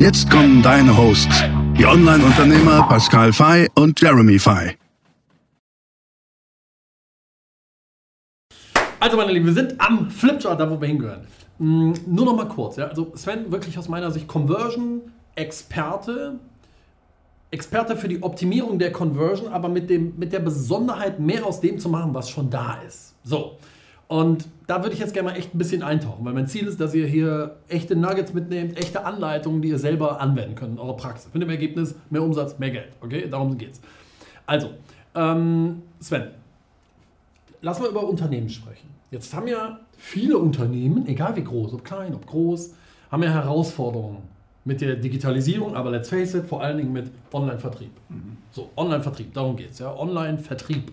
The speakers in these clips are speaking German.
Jetzt kommen deine Hosts, die Online-Unternehmer Pascal Fay und Jeremy Fay. Also meine Lieben, wir sind am Flipchart, da wo wir hingehören. Mm, nur noch mal kurz, ja. Also Sven, wirklich aus meiner Sicht Conversion-Experte, Experte für die Optimierung der Conversion, aber mit, dem, mit der Besonderheit, mehr aus dem zu machen, was schon da ist. So. Und da würde ich jetzt gerne mal echt ein bisschen eintauchen, weil mein Ziel ist, dass ihr hier echte Nuggets mitnehmt, echte Anleitungen, die ihr selber anwenden könnt in eurer Praxis. Mit dem Ergebnis mehr Umsatz, mehr Geld. Okay, darum geht's. Also, ähm, Sven, lass mal über Unternehmen sprechen. Jetzt haben ja viele Unternehmen, egal wie groß, ob klein, ob groß, haben ja Herausforderungen mit der Digitalisierung, aber let's face it, vor allen Dingen mit Online-Vertrieb. Mhm. So, Online-Vertrieb, darum geht es, ja. Online-Vertrieb.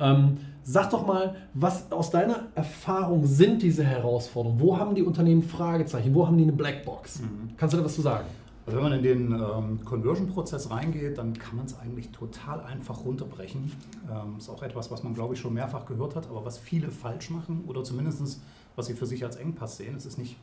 Ähm, sag doch mal, was aus deiner Erfahrung sind diese Herausforderungen? Wo haben die Unternehmen Fragezeichen? Wo haben die eine Blackbox? Mhm. Kannst du da was zu sagen? Also wenn man in den ähm, Conversion-Prozess reingeht, dann kann man es eigentlich total einfach runterbrechen. Ähm, ist auch etwas, was man, glaube ich, schon mehrfach gehört hat, aber was viele falsch machen oder zumindest was sie für sich als Engpass sehen. Es ist nicht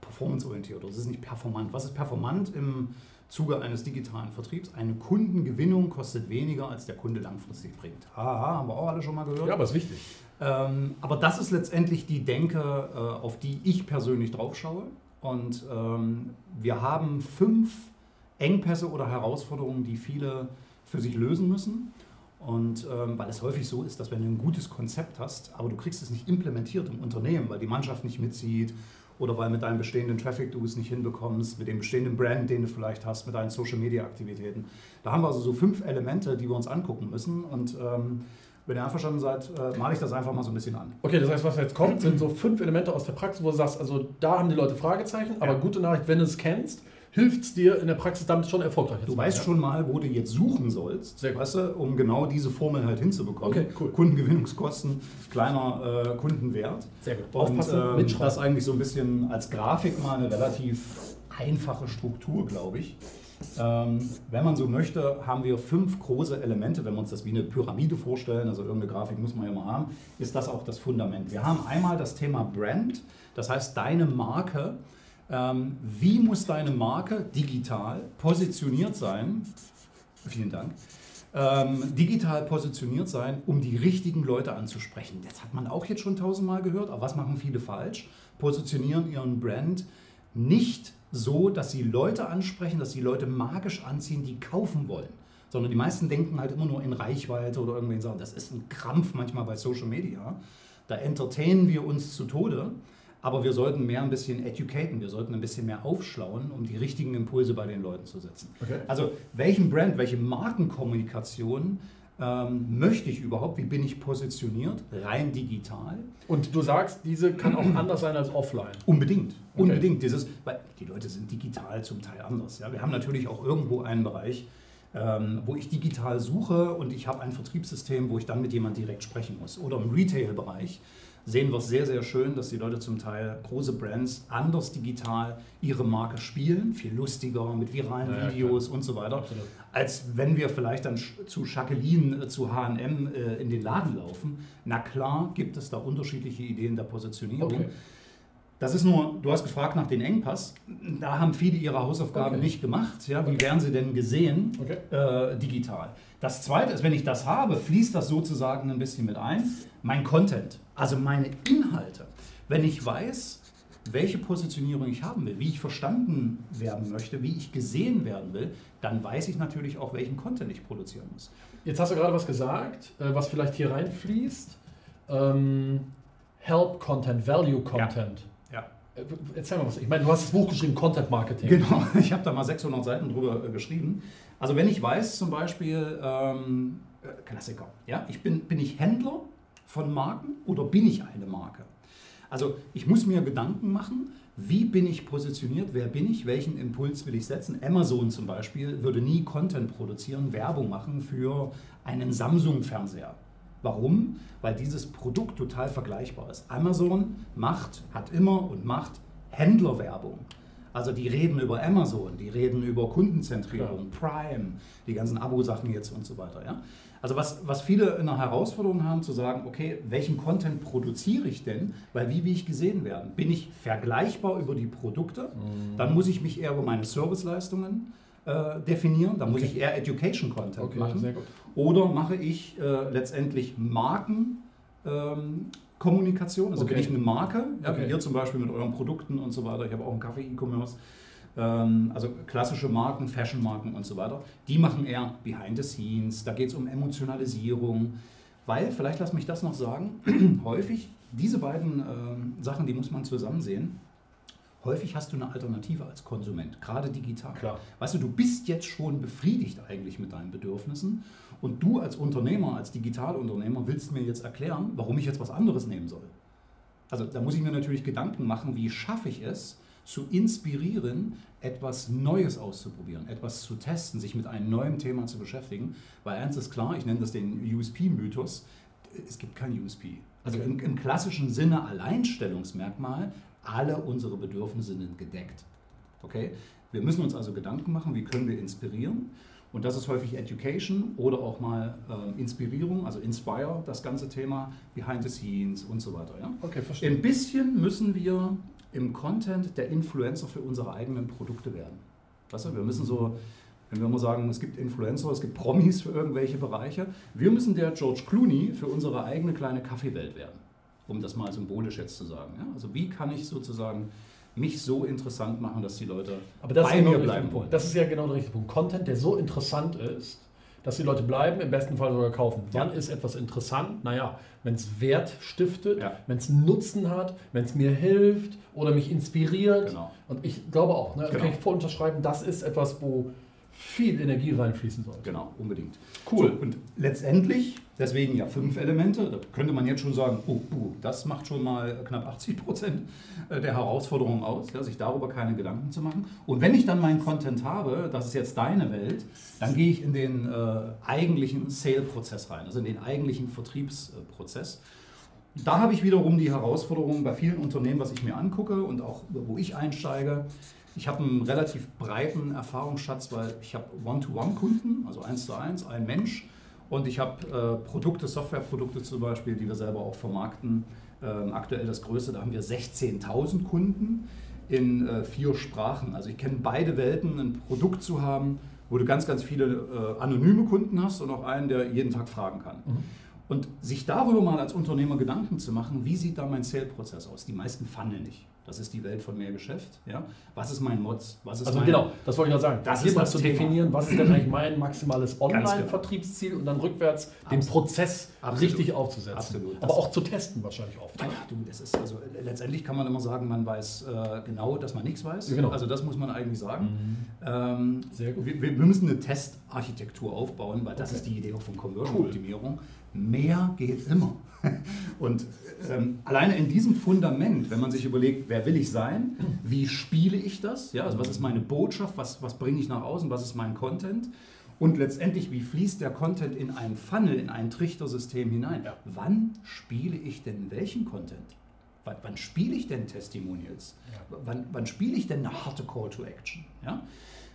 performanceorientiert oder es ist nicht performant. Was ist performant im Zuge eines digitalen Vertriebs. Eine Kundengewinnung kostet weniger, als der Kunde langfristig bringt. Haha, haben wir auch alle schon mal gehört. Ja, aber ist wichtig. Ähm, aber das ist letztendlich die Denke, äh, auf die ich persönlich drauf schaue. Und ähm, wir haben fünf Engpässe oder Herausforderungen, die viele für sich lösen müssen. Und ähm, weil es häufig so ist, dass wenn du ein gutes Konzept hast, aber du kriegst es nicht implementiert im Unternehmen, weil die Mannschaft nicht mitzieht oder weil mit deinem bestehenden Traffic du es nicht hinbekommst, mit dem bestehenden Brand, den du vielleicht hast, mit deinen Social Media Aktivitäten. Da haben wir also so fünf Elemente, die wir uns angucken müssen. Und ähm, wenn ihr einverstanden seid, äh, male ich das einfach mal so ein bisschen an. Okay, das heißt, was jetzt kommt, sind so fünf Elemente aus der Praxis, wo du sagst, also da haben die Leute Fragezeichen, aber ja. gute Nachricht, wenn du es kennst, hilft es dir in der Praxis damit schon erfolgreich Du weißt ja. schon mal, wo du jetzt suchen sollst, Sehr weißt du, um genau diese Formel halt hinzubekommen. Okay, cool. Kundengewinnungskosten, kleiner äh, Kundenwert. Sehr gut. Aufpassen, Und ähm, das eigentlich so ein bisschen als Grafik mal eine relativ einfache Struktur, glaube ich. Ähm, wenn man so möchte, haben wir fünf große Elemente. Wenn wir uns das wie eine Pyramide vorstellen, also irgendeine Grafik muss man ja mal haben, ist das auch das Fundament. Wir haben einmal das Thema Brand, das heißt deine Marke ähm, wie muss deine Marke digital positioniert sein? Vielen Dank. Ähm, digital positioniert sein, um die richtigen Leute anzusprechen. Das hat man auch jetzt schon tausendmal gehört, aber was machen viele falsch? Positionieren ihren Brand nicht so, dass sie Leute ansprechen, dass sie Leute magisch anziehen, die kaufen wollen. Sondern die meisten denken halt immer nur in Reichweite oder irgendwelchen Sachen. Das ist ein Krampf manchmal bei Social Media. Da entertainen wir uns zu Tode. Aber wir sollten mehr ein bisschen educaten, wir sollten ein bisschen mehr aufschlauen, um die richtigen Impulse bei den Leuten zu setzen. Okay. Also welchen Brand, welche Markenkommunikation ähm, möchte ich überhaupt? Wie bin ich positioniert? Rein digital. Und du sagst, diese kann auch anders sein als offline. Unbedingt. Okay. Unbedingt. Dieses, weil die Leute sind digital zum Teil anders. Ja? Wir haben natürlich auch irgendwo einen Bereich, ähm, wo ich digital suche und ich habe ein Vertriebssystem, wo ich dann mit jemandem direkt sprechen muss. Oder im Retail-Bereich sehen wir es sehr, sehr schön, dass die Leute zum Teil große Brands anders digital ihre Marke spielen, viel lustiger mit viralen ja, Videos klar. und so weiter, Absolut. als wenn wir vielleicht dann zu Jacqueline, äh, zu H&M äh, in den Laden laufen. Na klar gibt es da unterschiedliche Ideen der Positionierung. Okay. Das ist nur, du hast gefragt nach den Engpass. Da haben viele ihre Hausaufgaben okay. nicht gemacht. Ja, wie okay. werden sie denn gesehen okay. äh, digital? Das zweite ist, wenn ich das habe, fließt das sozusagen ein bisschen mit ein. Mein Content, also meine Inhalte. Wenn ich weiß, welche Positionierung ich haben will, wie ich verstanden werden möchte, wie ich gesehen werden will, dann weiß ich natürlich auch, welchen Content ich produzieren muss. Jetzt hast du gerade was gesagt, äh, was vielleicht hier reinfließt. Ähm, Help Content, Value Content. Ja. Äh, erzähl mal was. Ich meine, du hast das Buch geschrieben, Content Marketing. Genau, ich habe da mal 600 Seiten drüber äh, geschrieben. Also wenn ich weiß zum Beispiel, ähm, äh, Klassiker, ja, ich bin, bin ich Händler von Marken oder bin ich eine Marke? Also ich muss mir Gedanken machen, wie bin ich positioniert, wer bin ich, welchen Impuls will ich setzen. Amazon zum Beispiel würde nie Content produzieren, Werbung machen für einen Samsung-Fernseher. Warum? Weil dieses Produkt total vergleichbar ist. Amazon macht, hat immer und macht Händlerwerbung. Also die reden über Amazon, die reden über Kundenzentrierung, Prime, die ganzen Abo-Sachen jetzt und so weiter. Ja? Also was, was viele in der Herausforderung haben, zu sagen, okay, welchen Content produziere ich denn? Weil wie will ich gesehen werden? Bin ich vergleichbar über die Produkte? Mhm. Dann muss ich mich eher über meine Serviceleistungen äh, definieren. Dann muss ich eher Education-Content okay, machen. Oder mache ich äh, letztendlich Marken? Ähm, Kommunikation, also okay. bin ich eine Marke, ja, okay. wie ihr zum Beispiel mit euren Produkten und so weiter. Ich habe auch einen Kaffee-E-Commerce. Ähm, also klassische Marken, Fashion-Marken und so weiter. Die machen eher Behind the Scenes, da geht es um Emotionalisierung. Weil, vielleicht lass mich das noch sagen, häufig diese beiden ähm, Sachen, die muss man zusammen sehen häufig hast du eine Alternative als Konsument, gerade digital. Klar. Weißt du, du bist jetzt schon befriedigt eigentlich mit deinen Bedürfnissen und du als Unternehmer, als Digitalunternehmer willst mir jetzt erklären, warum ich jetzt was anderes nehmen soll. Also da muss ich mir natürlich Gedanken machen, wie schaffe ich es, zu inspirieren, etwas Neues auszuprobieren, etwas zu testen, sich mit einem neuen Thema zu beschäftigen. Weil eins ist klar, ich nenne das den USP-Mythos, es gibt kein USP. Also im, im, klassischen Sinne Alleinstellungsmerkmal, alle unsere Bedürfnisse sind gedeckt. Okay? Wir müssen uns also Gedanken machen, wie können wir inspirieren. Und das ist häufig Education oder auch mal äh, Inspirierung, also Inspire, das ganze Thema, Behind the Scenes und so weiter. Ja? Okay, verstehe. Ein bisschen müssen wir im Content der Influencer für unsere eigenen Produkte werden. Weißt du, wir müssen so, wenn wir immer sagen, es gibt Influencer, es gibt Promis für irgendwelche Bereiche, wir müssen der George Clooney für unsere eigene kleine Kaffeewelt werden um das mal symbolisch jetzt zu sagen. Ja? Also wie kann ich sozusagen mich so interessant machen, dass die Leute bei genau mir bleiben wollen. Das ist ja genau der richtige Punkt. Content, der so interessant ist, dass die Leute bleiben, im besten Fall sogar kaufen. Wann ist etwas interessant? Naja, wenn es Wert stiftet, ja. wenn es Nutzen hat, wenn es mir hilft oder mich inspiriert. Genau. Und ich glaube auch, ne, genau. kann ich voll unterschreiben, das ist etwas, wo viel Energie reinfließen sollte. Genau, unbedingt. Cool. So, und letztendlich, deswegen ja fünf Elemente, da könnte man jetzt schon sagen, oh, oh das macht schon mal knapp 80 Prozent äh, der Herausforderung aus, ja, sich darüber keine Gedanken zu machen. Und wenn ich dann meinen Content habe, das ist jetzt deine Welt, dann gehe ich in den äh, eigentlichen Sale-Prozess rein, also in den eigentlichen Vertriebsprozess. Da habe ich wiederum die Herausforderung bei vielen Unternehmen, was ich mir angucke und auch wo ich einsteige, ich habe einen relativ breiten Erfahrungsschatz, weil ich habe One-to-One-Kunden, also eins zu eins, ein Mensch. Und ich habe äh, Produkte, Softwareprodukte zum Beispiel, die wir selber auch vermarkten. Ähm, aktuell das größte, da haben wir 16.000 Kunden in äh, vier Sprachen. Also ich kenne beide Welten, ein Produkt zu haben, wo du ganz, ganz viele äh, anonyme Kunden hast und auch einen, der jeden Tag fragen kann. Mhm. Und sich darüber mal als Unternehmer Gedanken zu machen, wie sieht da mein Sale-Prozess aus? Die meisten funneln nicht. Das ist die Welt von mehr Geschäft. Ja? Was ist mein Mods? Was ist also mein, genau, das wollte ich noch sagen. Das Hier ist mal zu Thema. definieren, was ist denn eigentlich mein maximales genau. Online-Vertriebsziel und dann rückwärts den Prozess Absolut. richtig aufzusetzen. Absolut. Aber auch zu testen wahrscheinlich oft. Ja, du, das ist also letztendlich kann man immer sagen, man weiß äh, genau, dass man nichts weiß. Genau. Also das muss man eigentlich sagen. Mhm. Ähm, Sehr gut. Wir, wir, müssen eine Testarchitektur aufbauen, weil das okay. ist die Idee auch von Conversion-Optimierung. Cool mehr geht immer. Und ähm, alleine in diesem Fundament, wenn man sich überlegt, wer will ich sein, wie spiele ich das, ja, also was ist meine Botschaft, was, was bringe ich nach außen, was ist mein Content und letztendlich, wie fließt der Content in ein Funnel, in ein Trichtersystem hinein. Ja. Wann spiele ich denn welchen Content? Wann, wann spiele ich denn Testimonials? Ja. Wann, wann spiele ich denn eine harte Call to Action? Ja?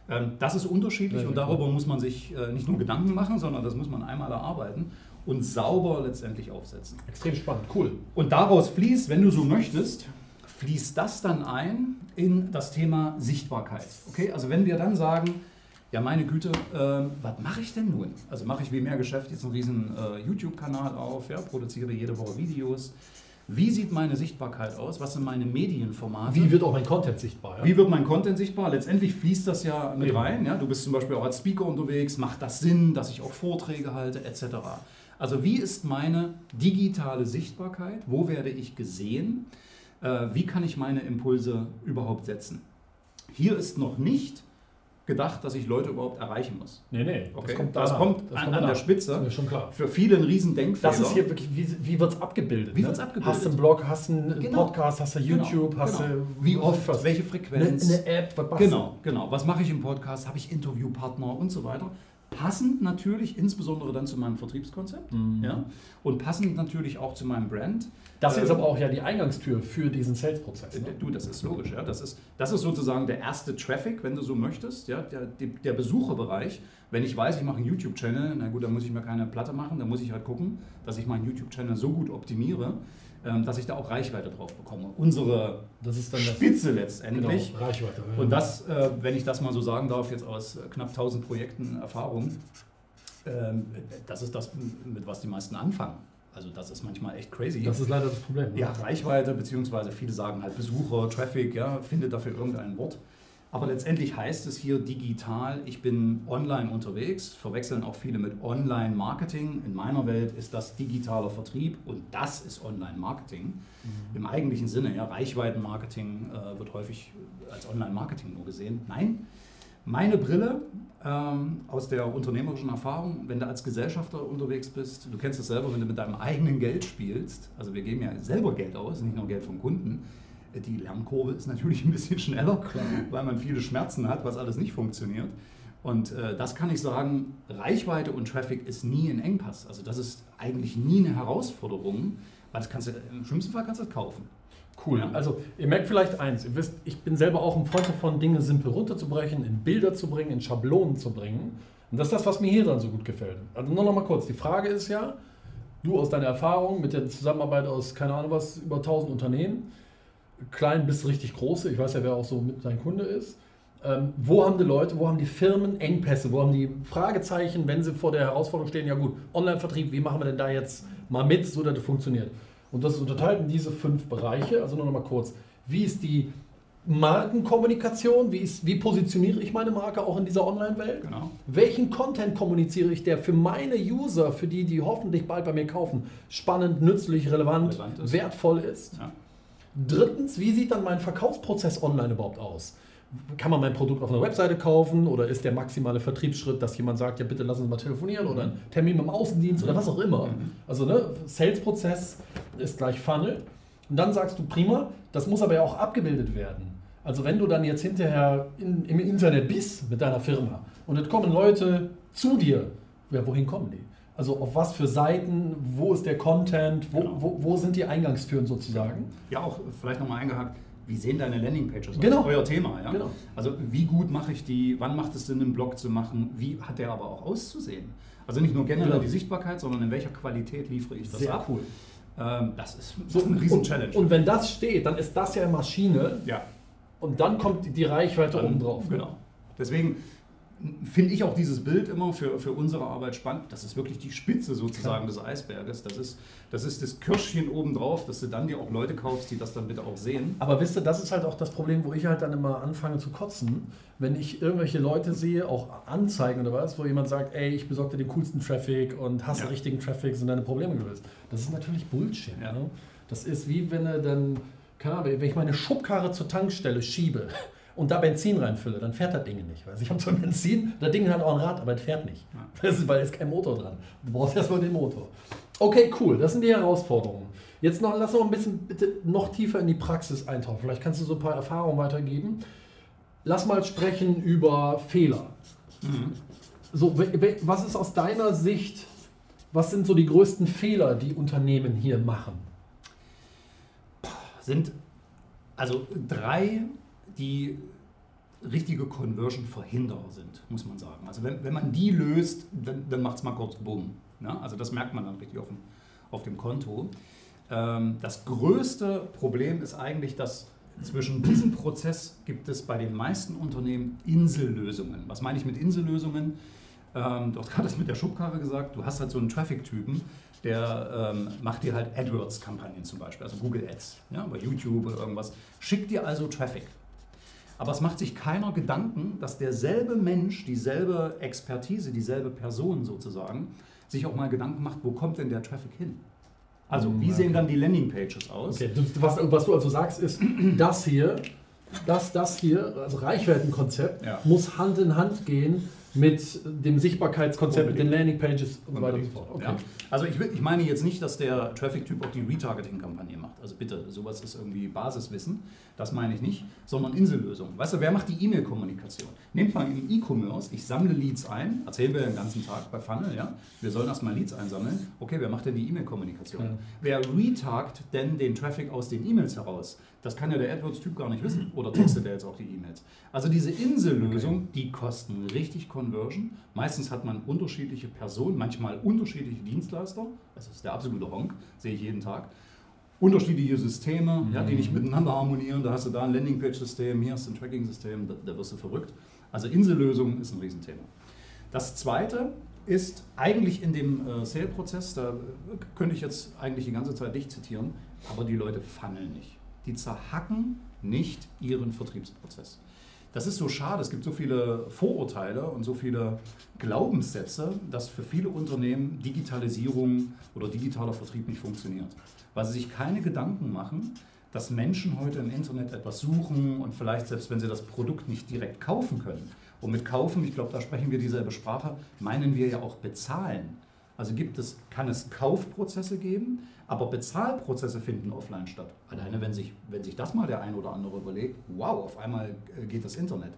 Ähm, das ist unterschiedlich und darüber muss man sich äh, nicht nur Gedanken machen, sondern das muss man einmal erarbeiten und sauber letztendlich aufsetzen. Extrem spannend, cool. Und daraus fließt, wenn du so möchtest, fließt das dann ein in das Thema Sichtbarkeit. Okay, also wenn wir dann sagen, ja meine Güte, äh, was mache ich denn nun? Also mache ich wie mehr Geschäft jetzt einen riesen äh, YouTube-Kanal auf, ja, produziere jede Woche Videos. Wie sieht meine Sichtbarkeit aus? Was sind meine Medienformate? Wie wird auch mein Content sichtbar? Ja? Wie wird mein Content sichtbar? Letztendlich fließt das ja mit rein. Ja? Du bist zum Beispiel auch als Speaker unterwegs. Macht das Sinn, dass ich auch Vorträge halte, etc.? Also wie ist meine digitale Sichtbarkeit? Wo werde ich gesehen? Äh, wie kann ich meine Impulse überhaupt setzen? Hier ist noch nicht gedacht, dass ich Leute überhaupt erreichen muss. Nee, nee. Okay. kommt Das kommt Das an- kommt an der. Spitze. Ist mir schon klar. Für viele ein Riesendenkfehler. Das ist hier wirklich, wie, wie wird es abgebildet? Wie ne? abgebildet? Hast du einen Blog, hast du einen Genau. Podcast, hast du Genau, YouTube, hast genau. du. Wie oft, was? welche Eine, Frequenz. eine App, was machst? Genau, genau. Was mache ich im Podcast? Habe ich Interviewpartner und so weiter? Passend natürlich insbesondere dann zu meinem Vertriebskonzept Mhm. ja? und passend natürlich auch zu meinem Brand. Das ist Ähm, aber auch ja die Eingangstür für diesen Sales-Prozess. Äh, Ne? Du, das ist logisch, ja. Das ist, das ist sozusagen der erste Traffic, wenn du so möchtest, ja, der, der, Besucherbereich. Wenn ich weiß, ich mache einen YouTube-Channel, na gut, dann muss ich mir keine Platte machen, dann muss ich halt gucken, dass ich meinen YouTube-Channel so gut optimiere, dass ich da auch Reichweite drauf bekomme. Unsere. Spitze letztendlich. Genau, Reichweite. ja. Und das, äh, wenn ich das mal so sagen darf, jetzt aus äh, knapp 1000 Projekten Erfahrung, ähm, das ist das, mit was die meisten anfangen. Also das ist manchmal echt crazy. Das ist leider das Problem. ne? Ja, Reichweite, beziehungsweise viele sagen halt Besucher, Traffic, ja, findet dafür irgendein Wort. Aber letztendlich heißt es hier digital, ich bin online unterwegs, verwechseln auch viele mit Online-Marketing. In meiner Welt ist das digitaler Vertrieb und das ist Online-Marketing. Im eigentlichen Sinne, ja, Reichweitenmarketing äh, wird häufig als Online-Marketing nur gesehen. Nein, meine Brille ähm, aus der unternehmerischen Erfahrung, wenn du als Gesellschafter unterwegs bist, du kennst es selber, wenn du mit deinem eigenen Geld spielst, also wir geben ja selber Geld aus, nicht nur Geld vom Kunden, die Lernkurve ist natürlich ein bisschen schneller, weil man viele Schmerzen hat, was alles nicht funktioniert. Und äh, das kann ich sagen, Reichweite und Traffic ist nie ein Engpass. Also das ist eigentlich nie eine Herausforderung, weil das kannst du, im schlimmsten Fall kannst du es kaufen. Cool. Ja. Also ihr merkt vielleicht eins, ihr wisst, ich bin selber auch ein Freund davon, Dinge simpel runterzubrechen, in Bilder zu bringen, in Schablonen zu bringen. Und das ist das, was mir hier dran so gut gefällt. Also nur noch mal kurz, die Frage ist ja, du aus deiner Erfahrung mit der Zusammenarbeit aus, keine Ahnung was, über 1000 Unternehmen, klein bis richtig große, ich weiß ja, wer auch so mit dein Kunde ist, ähm, wo haben die Leute, wo haben die Firmen Engpässe, wo haben die Fragezeichen, wenn sie vor der Herausforderung stehen, ja gut, Online-Vertrieb, wie machen wir denn da jetzt mal mit, so dass es funktioniert? Und das ist unterteilt in diese fünf Bereiche. Also nur noch mal kurz. Wie ist die Markenkommunikation? Wie, ist, wie positioniere ich meine Marke auch in dieser Online-Welt? Genau. Welchen Content kommuniziere ich, der für meine User, für die, die hoffentlich bald bei mir kaufen, spannend, nützlich, relevant, Relevant ist. wertvoll ist? Ja. Drittens, wie sieht dann mein Verkaufsprozess online überhaupt aus? Kann man mein Produkt auf einer Webseite kaufen oder ist der maximale Vertriebsschritt, dass jemand sagt, ja bitte lass uns mal telefonieren oder ein Termin mit dem Außendienst oder was auch immer? Also ne, Sales-Prozess ist gleich Funnel. Und dann sagst du, prima, das muss aber ja auch abgebildet werden. Also wenn du dann jetzt hinterher in, im Internet bist mit deiner Firma und es kommen Leute zu dir, ja, wohin kommen die? Also auf was für Seiten, wo ist der Content, wo, Genau. wo, wo sind die Eingangstüren sozusagen? Ja, auch vielleicht nochmal eingehakt. Wie sehen deine Landingpages aus? Genau. Euer Thema, ja. Genau. Also wie gut mache ich die? Wann macht es Sinn, einen Blog zu machen? Wie hat der aber auch auszusehen? Also nicht nur generell Genau. die Sichtbarkeit, sondern in welcher Qualität liefere ich das Sehr ab? cool. Ähm, das ist So, eine Riesen-Challenge. Und, und wenn das steht, dann ist das ja Maschine ja, und dann kommt die- die Reichweite dann- oben drauf. Genau. Deswegen finde ich auch dieses Bild immer für, für unsere Arbeit spannend. Das ist wirklich die Spitze sozusagen des Eisberges. Das ist, das ist das Kirschchen obendrauf, dass du dann dir auch Leute kaufst, die das dann bitte auch sehen. Aber wisst ihr, das ist halt auch das Problem, wo ich halt dann immer anfange zu kotzen, wenn ich irgendwelche Leute sehe, auch Anzeigen oder was, wo jemand sagt, ey, ich besorge dir den coolsten Traffic und hast Ja. den richtigen Traffic, sind deine Probleme gelöst. Das ist natürlich Bullshit. Ja. Ne? Das ist wie wenn er dann, keine Ahnung, wenn ich meine Schubkarre zur Tankstelle schiebe und da Benzin reinfülle, dann fährt das Ding nicht. Also ich habe zwar Benzin, das Ding hat auch ein Rad, aber es fährt nicht. Das ist, weil es kein Motor dran. Du brauchst erstmal den Motor. Okay, cool, das sind die Herausforderungen. Jetzt noch, lass noch ein bisschen bitte noch tiefer in die Praxis eintauchen. Vielleicht kannst du so ein paar Erfahrungen weitergeben. Lass mal sprechen über Fehler. So, we- we- was ist aus deiner Sicht, was sind so die größten Fehler, die Unternehmen hier machen? sind also drei, die richtige Conversion-Verhinderer sind, muss man sagen. Also wenn, wenn man die löst, dann, dann macht es mal kurz Bumm. Ne? Also das merkt man dann richtig auf dem, auf dem Konto. Ähm, das größte Problem ist eigentlich, dass zwischen diesem Prozess gibt es bei den meisten Unternehmen Insellösungen. Was meine ich mit Insellösungen? Ähm, du hast gerade das mit der Schubkarre gesagt, du hast halt so einen Traffic-Typen, der ähm, macht dir halt AdWords-Kampagnen zum Beispiel, also Google Ads, ja, bei YouTube oder irgendwas. Schickt dir also Traffic. Aber es macht sich keiner Gedanken, dass derselbe Mensch, dieselbe Expertise, dieselbe Person sozusagen, sich auch mal Gedanken macht, wo kommt denn der Traffic hin? Also, wie Mm, sehen okay. dann die Landingpages aus? Okay, was, was du also sagst, ist, das hier dass das hier, also Reichweitenkonzept, Ja. muss Hand in Hand gehen mit dem Sichtbarkeitskonzept, mit den Landingpages und so weiter und so fort. Ja. Also ich, ich meine jetzt nicht, dass der Traffic-Typ auch die Retargeting-Kampagne macht. Also bitte, sowas ist irgendwie Basiswissen. Das meine ich nicht, sondern Insellösung. Weißt du, wer macht die E-Mail-Kommunikation? Nehmt mal im E-Commerce, ich sammle Leads ein, erzählen wir den ganzen Tag bei Funnel, ja? Wir sollen erstmal Leads einsammeln. Okay, wer macht denn die E-Mail-Kommunikation? Ja. Wer retargt denn den Traffic aus den E-Mails heraus? Das kann ja der AdWords-Typ gar nicht wissen. Oder textet er jetzt auch die E-Mails? Also diese Insellösung, die kosten richtig Conversion. Meistens hat man unterschiedliche Personen, manchmal unterschiedliche Dienstleister. Das ist der absolute Honk, sehe ich jeden Tag. Unterschiedliche Systeme, ja, die nicht miteinander harmonieren. Da hast du da ein Landingpage-System, hier hast du ein Tracking-System, da, da wirst du verrückt. Also Insellösung ist ein Riesenthema. Das zweite ist eigentlich in dem äh, Sale-Prozess, da könnte ich jetzt eigentlich die ganze Zeit dich zitieren, aber die Leute funneln nicht. Die zerhacken nicht ihren Vertriebsprozess. Das ist so schade, es gibt so viele Vorurteile und so viele Glaubenssätze, dass für viele Unternehmen Digitalisierung oder digitaler Vertrieb nicht funktioniert. Weil sie sich keine Gedanken machen, dass Menschen heute im Internet etwas suchen und vielleicht selbst wenn sie das Produkt nicht direkt kaufen können. Und mit kaufen, ich glaube, da sprechen wir dieselbe Sprache, meinen wir ja auch bezahlen. Also gibt es, kann es Kaufprozesse geben, aber Bezahlprozesse finden offline statt. Alleine wenn sich, wenn sich das mal der ein oder andere überlegt, wow, auf einmal äh, geht das Internet.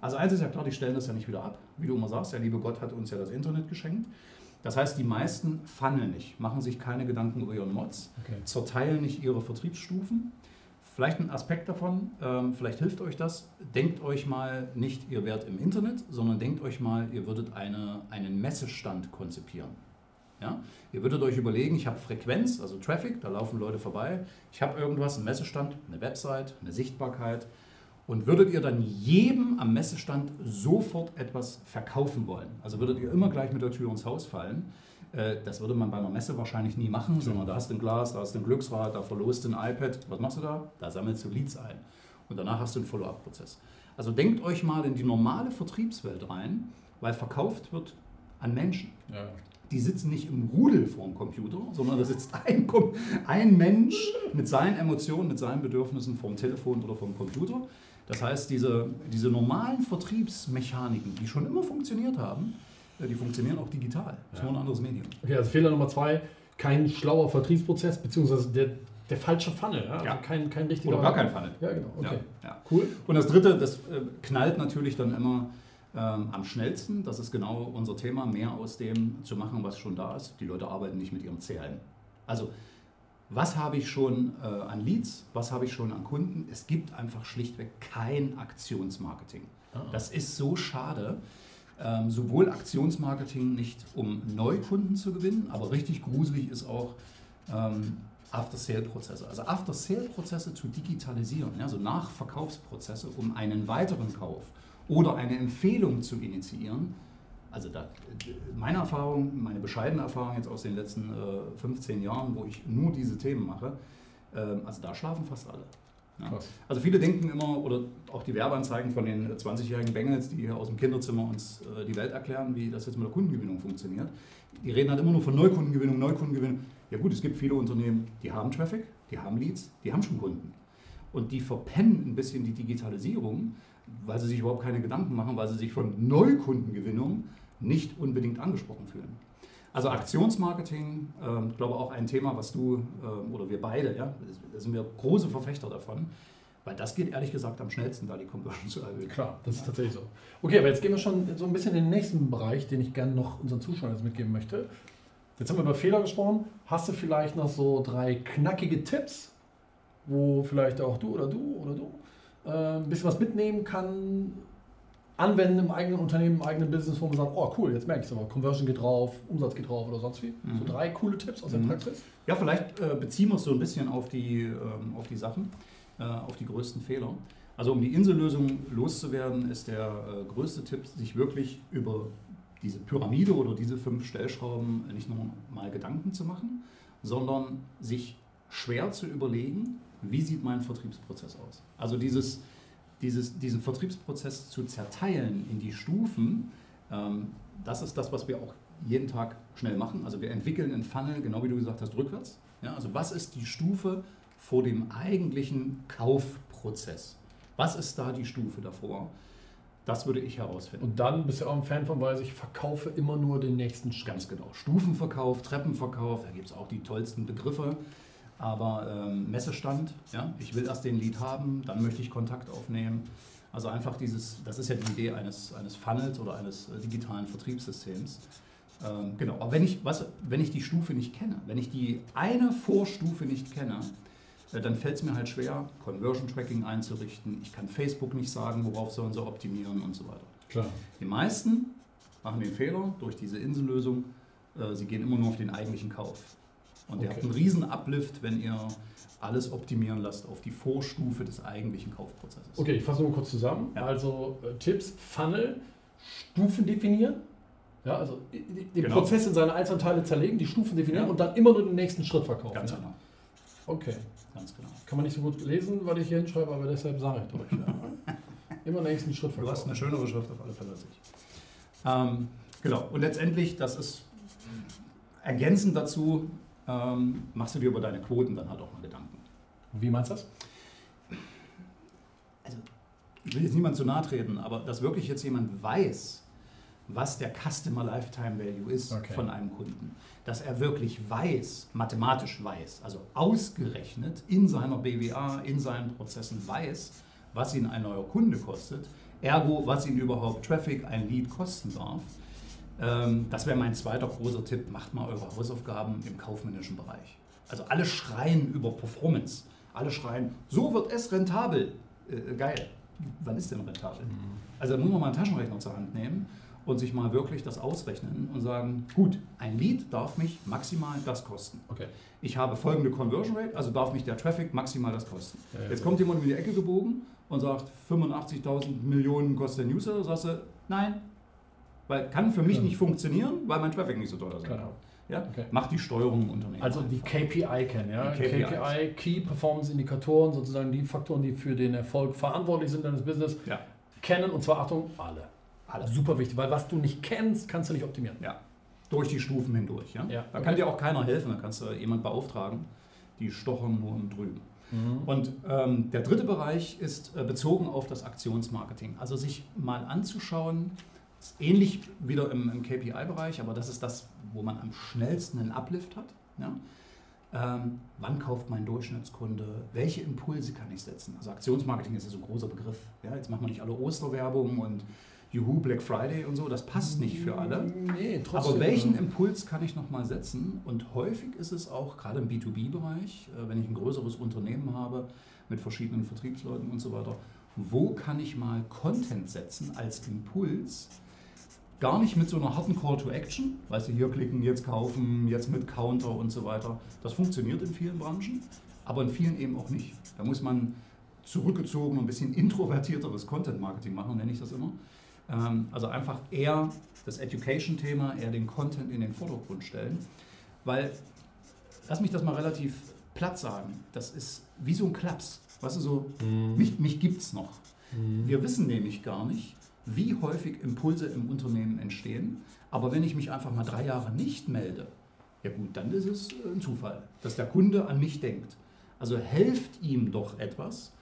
Also eins ist ja klar, die stellen das ja nicht wieder ab. Wie du immer sagst, der liebe Gott hat uns ja das Internet geschenkt. Das heißt, die meisten funneln nicht, machen sich keine Gedanken über ihren Mods, Okay. zerteilen nicht ihre Vertriebsstufen. Vielleicht ein Aspekt davon, ähm, vielleicht hilft euch das. Denkt euch mal nicht, ihr wärt im Internet, sondern denkt euch mal, ihr würdet eine, einen Messestand konzipieren. Ja? Ihr würdet euch überlegen, ich habe Frequenz, also Traffic, da laufen Leute vorbei. Ich habe irgendwas, einen Messestand, eine Website, eine Sichtbarkeit. Und würdet ihr dann jedem am Messestand sofort etwas verkaufen wollen? Also würdet ihr immer gleich mit der Tür ins Haus fallen? Äh, Das würde man bei einer Messe wahrscheinlich nie machen, sondern da hast du ein Glas, da hast du ein Glücksrad, da verlost du ein iPad. Was machst du da? Da sammelst du Leads ein. Und danach hast du einen Follow-up-Prozess. Also denkt euch mal in die normale Vertriebswelt rein, weil verkauft wird an Menschen Ja. Die sitzen nicht im Rudel vorm Computer, sondern da sitzt ein, ein Mensch mit seinen Emotionen, mit seinen Bedürfnissen vorm Telefon oder vorm Computer. Das heißt, diese, diese normalen Vertriebsmechaniken, die schon immer funktioniert haben, äh, die funktionieren auch digital. Das ist nur ein anderes Medium. Okay, also Fehler Nummer zwei, kein schlauer Vertriebsprozess, beziehungsweise der, der falsche Funnel. Ja? Also Ja. kein, kein richtiger. Oder gar kein Funnel. Ja, genau. Okay. Ja, ja. Cool. Und das dritte, das äh, knallt natürlich dann immer ähm, am schnellsten. Das ist genau unser Thema, mehr aus dem zu machen, was schon da ist. Die Leute arbeiten nicht mit ihrem CRM. Also, was habe ich schon äh, an Leads, was habe ich schon an Kunden? Es gibt einfach schlichtweg kein Aktionsmarketing. Ah. Das ist so schade. Ähm, sowohl Aktionsmarketing nicht, um Neukunden zu gewinnen, aber richtig gruselig ist auch ähm, After-Sale-Prozesse. Also After-Sale-Prozesse zu digitalisieren, also Nachverkaufsprozesse, um einen weiteren Kauf oder eine Empfehlung zu initiieren. Also da, meine Erfahrung, meine bescheidene Erfahrung jetzt aus den letzten äh, 15 Jahren, wo ich nur diese Themen mache, ähm, also da schlafen fast alle. Ja. Also viele denken immer, oder auch die Werbeanzeigen von den 20-jährigen Bengels, die hier aus dem Kinderzimmer uns äh, die Welt erklären, wie das jetzt mit der Kundengewinnung funktioniert. Die reden halt immer nur von Neukundengewinnung, Neukundengewinnung. Ja gut, es gibt viele Unternehmen, die haben Traffic, die haben Leads, die haben schon Kunden. Und die verpennen ein bisschen die Digitalisierung, weil sie sich überhaupt keine Gedanken machen, weil sie sich von Neukundengewinnung nicht unbedingt angesprochen fühlen. Also Aktionsmarketing, ähm, glaube auch ein Thema, was du ähm, oder wir beide, ja, da sind wir große Verfechter davon, weil das geht ehrlich gesagt am schnellsten, da die Conversion zu erhöhen. Klar, das ist tatsächlich so. Okay, aber jetzt gehen wir schon so ein bisschen in den nächsten Bereich, den ich gerne noch unseren Zuschauern jetzt mitgeben möchte. Jetzt haben wir über Fehler gesprochen. Hast du vielleicht noch so drei knackige Tipps, wo vielleicht auch du oder du oder du ein bisschen was mitnehmen kann, anwenden im eigenen Unternehmen, im eigenen Business, wo man sagt, oh cool, jetzt merke ich es aber, Conversion geht drauf, Umsatz geht drauf oder sonst wie. Mhm. So drei coole Tipps aus der Mhm. Praxis. Ja, vielleicht äh, beziehen wir es so ein bisschen auf die, ähm, auf die Sachen, äh, auf die größten Fehler. Also um die Insellösung loszuwerden, ist der äh, größte Tipp, sich wirklich über diese Pyramide oder diese fünf Stellschrauben nicht nur mal Gedanken zu machen, sondern sich schwer zu überlegen, wie sieht mein Vertriebsprozess aus. Also dieses, dieses, diesen Vertriebsprozess zu zerteilen in die Stufen, ähm, das ist das, was wir auch jeden Tag schnell machen. Also wir entwickeln einen Funnel, genau wie du gesagt hast, rückwärts. Ja, also was ist die Stufe vor dem eigentlichen Kaufprozess? Was ist da die Stufe davor? Das würde ich herausfinden. Und dann bist du auch ein Fan von, weil ich verkaufe immer nur den nächsten Schritt. Ganz genau. Stufenverkauf, Treppenverkauf, da gibt es auch die tollsten Begriffe. Aber ähm, Messestand, ja, ich will erst den Lead haben, dann möchte ich Kontakt aufnehmen. Also einfach dieses, das ist ja die Idee eines, eines Funnels oder eines äh, digitalen Vertriebssystems. Ähm, genau, aber wenn ich, was, wenn ich die Stufe nicht kenne, wenn ich die eine Vorstufe nicht kenne, äh, dann fällt es mir halt schwer, Conversion Tracking einzurichten. Ich kann Facebook nicht sagen, worauf sollen sie optimieren und so weiter. Klar. Die meisten machen den Fehler durch diese Insellösung, äh, sie gehen immer nur auf den eigentlichen Kauf. Und ihr Okay. habt einen riesen Uplift, wenn ihr alles optimieren lasst auf die Vorstufe des eigentlichen Kaufprozesses. Okay, ich fasse nur kurz zusammen. Ja. Also äh, Tipps, Funnel, Stufen definieren. Ja, also den Genau. Prozess in seine einzelnen Teile zerlegen, die Stufen definieren Ja. und dann immer nur den nächsten Schritt verkaufen. Ganz genau. Okay. Ganz genau. Kann man nicht so gut lesen, weil ich hier hinschreibe, aber deshalb sage ich euch. Ja. Immer den nächsten Schritt Du hast verkaufen. eine schönere Schrift auf alle Fälle als ich. Ähm, genau. Und letztendlich, das ist ergänzend dazu, ähm, machst du dir über deine Quoten dann halt auch mal Gedanken. Wie meinst du das? also ich will jetzt niemand zu nahe treten, aber dass wirklich jetzt jemand weiß, was der Customer Lifetime Value ist Okay. von einem Kunden, dass er wirklich weiß, mathematisch weiß, also ausgerechnet in seiner BWA, in seinen Prozessen weiß, was ihn ein neuer Kunde kostet, ergo, was ihn überhaupt Traffic, ein Lead kosten darf. Ähm, das wäre mein zweiter großer Tipp. Macht mal eure Hausaufgaben im kaufmännischen Bereich. Also alle schreien über Performance. Alle schreien, so wird es rentabel. Äh, geil. Wann ist denn rentabel? Also da muss man mal einen Taschenrechner zur Hand nehmen und sich mal wirklich das ausrechnen und sagen, gut, ein Lead darf mich maximal das kosten. Okay. Ich habe folgende Conversion Rate, also darf mich der Traffic maximal das kosten. Ja, ja, Jetzt kommt jemand um die Ecke gebogen und sagt, 85.000 Millionen kostet der Newsletter, sagst du, nein, weil kann für mich Ja. nicht funktionieren, weil mein Traffic nicht so teuer ist. Genau. Ja? Okay. Macht die Steuerung im Unternehmen. Also die. KPI kennen, ja. KPIs. KPI, Key Performance Indikatoren, sozusagen die Faktoren, die für den Erfolg verantwortlich sind deines Business, Ja. kennen und zwar Achtung, alle. Alle. Super wichtig, weil was du nicht kennst, kannst du nicht optimieren. Ja, durch die Stufen hindurch. Ja? Ja, Da okay. kann dir auch keiner helfen, da kannst du jemand beauftragen. Die stochern nur drüben. Und ähm, der dritte Bereich ist äh, bezogen auf das Aktionsmarketing. Also sich mal anzuschauen, ähnlich wieder im, im KPI-Bereich, aber das ist das, wo man am schnellsten einen Uplift hat. Ja? Ähm, wann kauft mein Durchschnittskunde? Welche Impulse kann ich setzen? Also Aktionsmarketing ist ja so ein großer Begriff. Ja? Jetzt machen wir nicht alle Osterwerbung und Juhu, Black Friday und so. Das passt nicht für alle. Nee, trotzdem. Aber welchen Impuls kann ich nochmal setzen? Und häufig ist es auch, gerade im B2B-Bereich, äh, wenn ich ein größeres Unternehmen habe mit verschiedenen Vertriebsleuten und so weiter, wo kann ich mal Content setzen als Impuls? Gar nicht mit so einer harten Call to Action, weißt du, hier klicken, jetzt kaufen, jetzt mit Counter und so weiter. Das funktioniert in vielen Branchen, aber in vielen eben auch nicht. Da muss man zurückgezogen, ein bisschen introvertierteres Content-Marketing machen, nenne ich das immer. Ähm, Also einfach eher das Education-Thema, eher den Content in den Vordergrund stellen. Weil, lass mich das mal relativ platt sagen, das ist wie so ein Klaps. Weißt du, so, mich, mich gibt es noch. Wir wissen nämlich gar nicht, wie häufig Impulse im Unternehmen entstehen. Aber wenn ich mich einfach mal drei Jahre nicht melde, ja gut, dann ist es äh, ein Zufall, dass der Kunde an mich denkt. Also helft ihm doch etwas,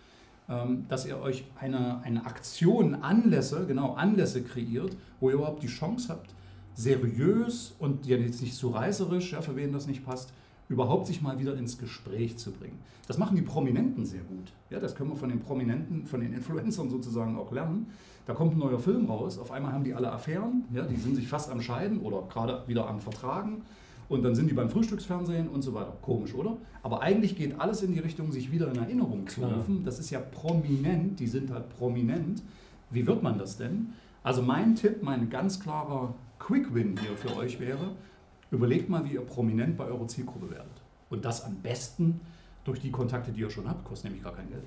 ähm, dass ihr euch eine, eine Aktion, Anlässe, genau Anlässe kreiert, wo ihr überhaupt die Chance habt, seriös und jetzt nicht so reißerisch, ja, für wen das nicht passt, überhaupt sich mal wieder ins Gespräch zu bringen. Das machen die Prominenten sehr gut. Ja, das können wir von den Prominenten, von den Influencern sozusagen auch lernen. Da kommt ein neuer Film raus, auf einmal haben die alle Affären, ja, die sind sich fast am Scheiden oder gerade wieder am Vertragen und dann sind die beim Frühstücksfernsehen und so weiter. Komisch, oder? Aber eigentlich geht alles in die Richtung, sich wieder in Erinnerung zu rufen. Das ist ja prominent, die sind halt prominent. Wie wird man das denn? Also mein Tipp, mein ganz klarer Quick-Win hier für euch wäre, überlegt mal, wie ihr prominent bei eurer Zielgruppe werdet. Und das am besten durch die Kontakte, die ihr schon habt, kostet nämlich gar kein Geld.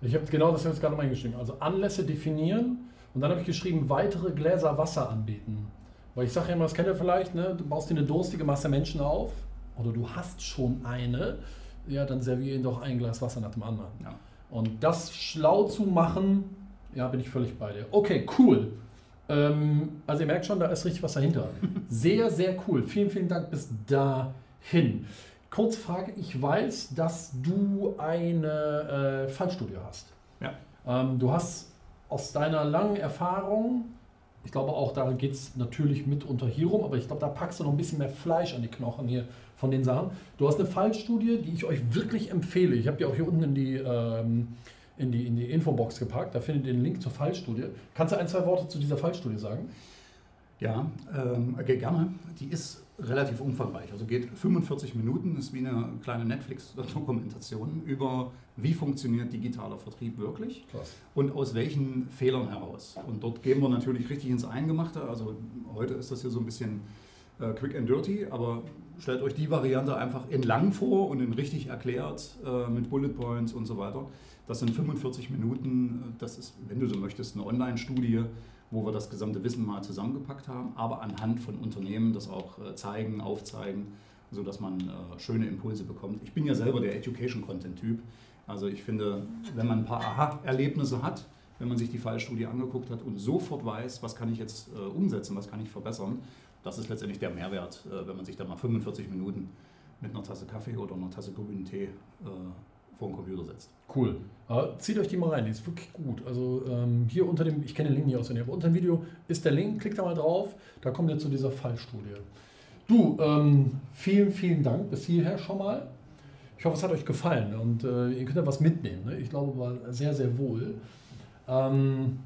Ich habe genau das jetzt gerade mal hingeschrieben. Also Anlässe definieren und dann habe ich geschrieben, weitere Gläser Wasser anbieten. Weil ich sage ja immer, das kennt ihr vielleicht, ne? du baust dir eine durstige Masse Menschen auf oder du hast schon eine, ja, dann serviere ihnen doch ein Glas Wasser nach dem anderen. Ja. Und das schlau zu machen, ja, bin ich völlig bei dir. Okay, cool. Ähm, also ihr merkt schon, da ist richtig was dahinter. Sehr, sehr cool. Vielen, vielen Dank bis dahin. Kurze Frage, ich weiß, dass du eine äh, Fallstudie hast. Ja. Ähm, du hast aus deiner langen Erfahrung, ich glaube auch, da geht es natürlich mitunter hier rum, aber ich glaube, da packst du noch ein bisschen mehr Fleisch an die Knochen hier von den Sachen. Du hast eine Fallstudie, die ich euch wirklich empfehle. Ich habe die auch hier unten in die, ähm, in, die, in die Infobox gepackt. Da findet ihr den Link zur Fallstudie. Kannst du ein, zwei Worte zu dieser Fallstudie sagen? Ja, ähm, gerne. Die ist relativ umfangreich. Also geht 45 Minuten, ist wie eine kleine Netflix-Dokumentation über, wie funktioniert digitaler Vertrieb wirklich Krass. und aus welchen Fehlern heraus. Und dort gehen wir natürlich richtig ins Eingemachte. Also heute ist das hier so ein bisschen äh, quick and dirty, aber stellt euch die Variante einfach in lang vor und in richtig erklärt äh, mit Bullet Points und so weiter. Das sind 45 Minuten, das ist, wenn du so möchtest, eine Online-Studie wo wir das gesamte Wissen mal zusammengepackt haben, aber anhand von Unternehmen das auch äh, zeigen, aufzeigen, sodass man äh, schöne Impulse bekommt. Ich bin ja selber der Education-Content-Typ. Also ich finde, wenn man ein paar Aha-Erlebnisse hat, wenn man sich die Fallstudie angeguckt hat und sofort weiß, was kann ich jetzt äh, umsetzen, was kann ich verbessern, das ist letztendlich der Mehrwert, wenn man sich da mal 45 Minuten mit einer Tasse Kaffee oder einer Tasse grünen Tee vor den Computer setzt. Cool. Aber zieht euch die mal rein, die ist wirklich gut. Also ähm, hier unter dem, ich kenne den Link nicht auswendig, aber unter dem Video ist der Link, klickt da mal drauf, da kommt ihr zu dieser Fallstudie. Du, ähm, vielen, vielen Dank bis hierher schon mal. Ich hoffe, es hat euch gefallen und äh, ihr könnt da was mitnehmen. Ne? Ich glaube, war sehr, sehr wohl. Ähm,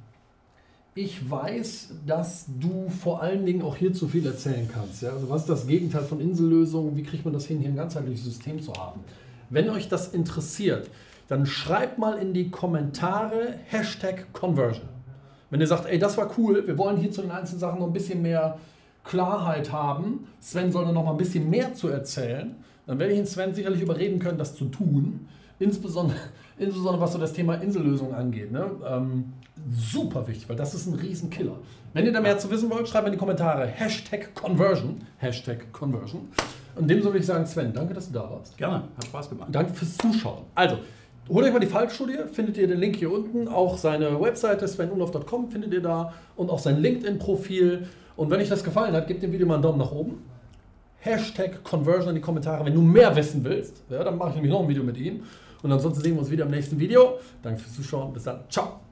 ich weiß, dass du vor allen Dingen auch hier zu viel erzählen kannst. Ja? Also was ist das Gegenteil von Insellösungen? Wie kriegt man das hin, hier ein ganzheitliches System zu haben? Wenn euch das interessiert, dann schreibt mal in die Kommentare Hashtag Conversion. Wenn ihr sagt, ey, das war cool, wir wollen hier zu den einzelnen Sachen noch ein bisschen mehr Klarheit haben, Sven soll da noch mal ein bisschen mehr zu erzählen, dann werde ich ihn Sven sicherlich überreden können, das zu tun. Insbesondere, insbesondere was so das Thema Insellösung angeht. Ne? Ähm, super wichtig, weil das ist ein Riesenkiller. Wenn ihr da mehr zu wissen wollt, schreibt in die Kommentare Hashtag Conversion. Hashtag Conversion. Und dem soll ich sagen, Sven, danke, dass du da warst. Gerne, hat Spaß gemacht. Danke fürs Zuschauen. Also, holt euch mal die Fallstudie, findet ihr den Link hier unten. Auch seine Webseite svenunlof.com findet ihr da und auch sein LinkedIn-Profil. Und wenn euch das gefallen hat, gebt dem Video mal einen Daumen nach oben. Hashtag Conversion in die Kommentare, wenn du mehr wissen willst. Ja, dann mache ich nämlich noch ein Video mit ihm. Und ansonsten sehen wir uns wieder im nächsten Video. Danke fürs Zuschauen. Bis dann. Ciao.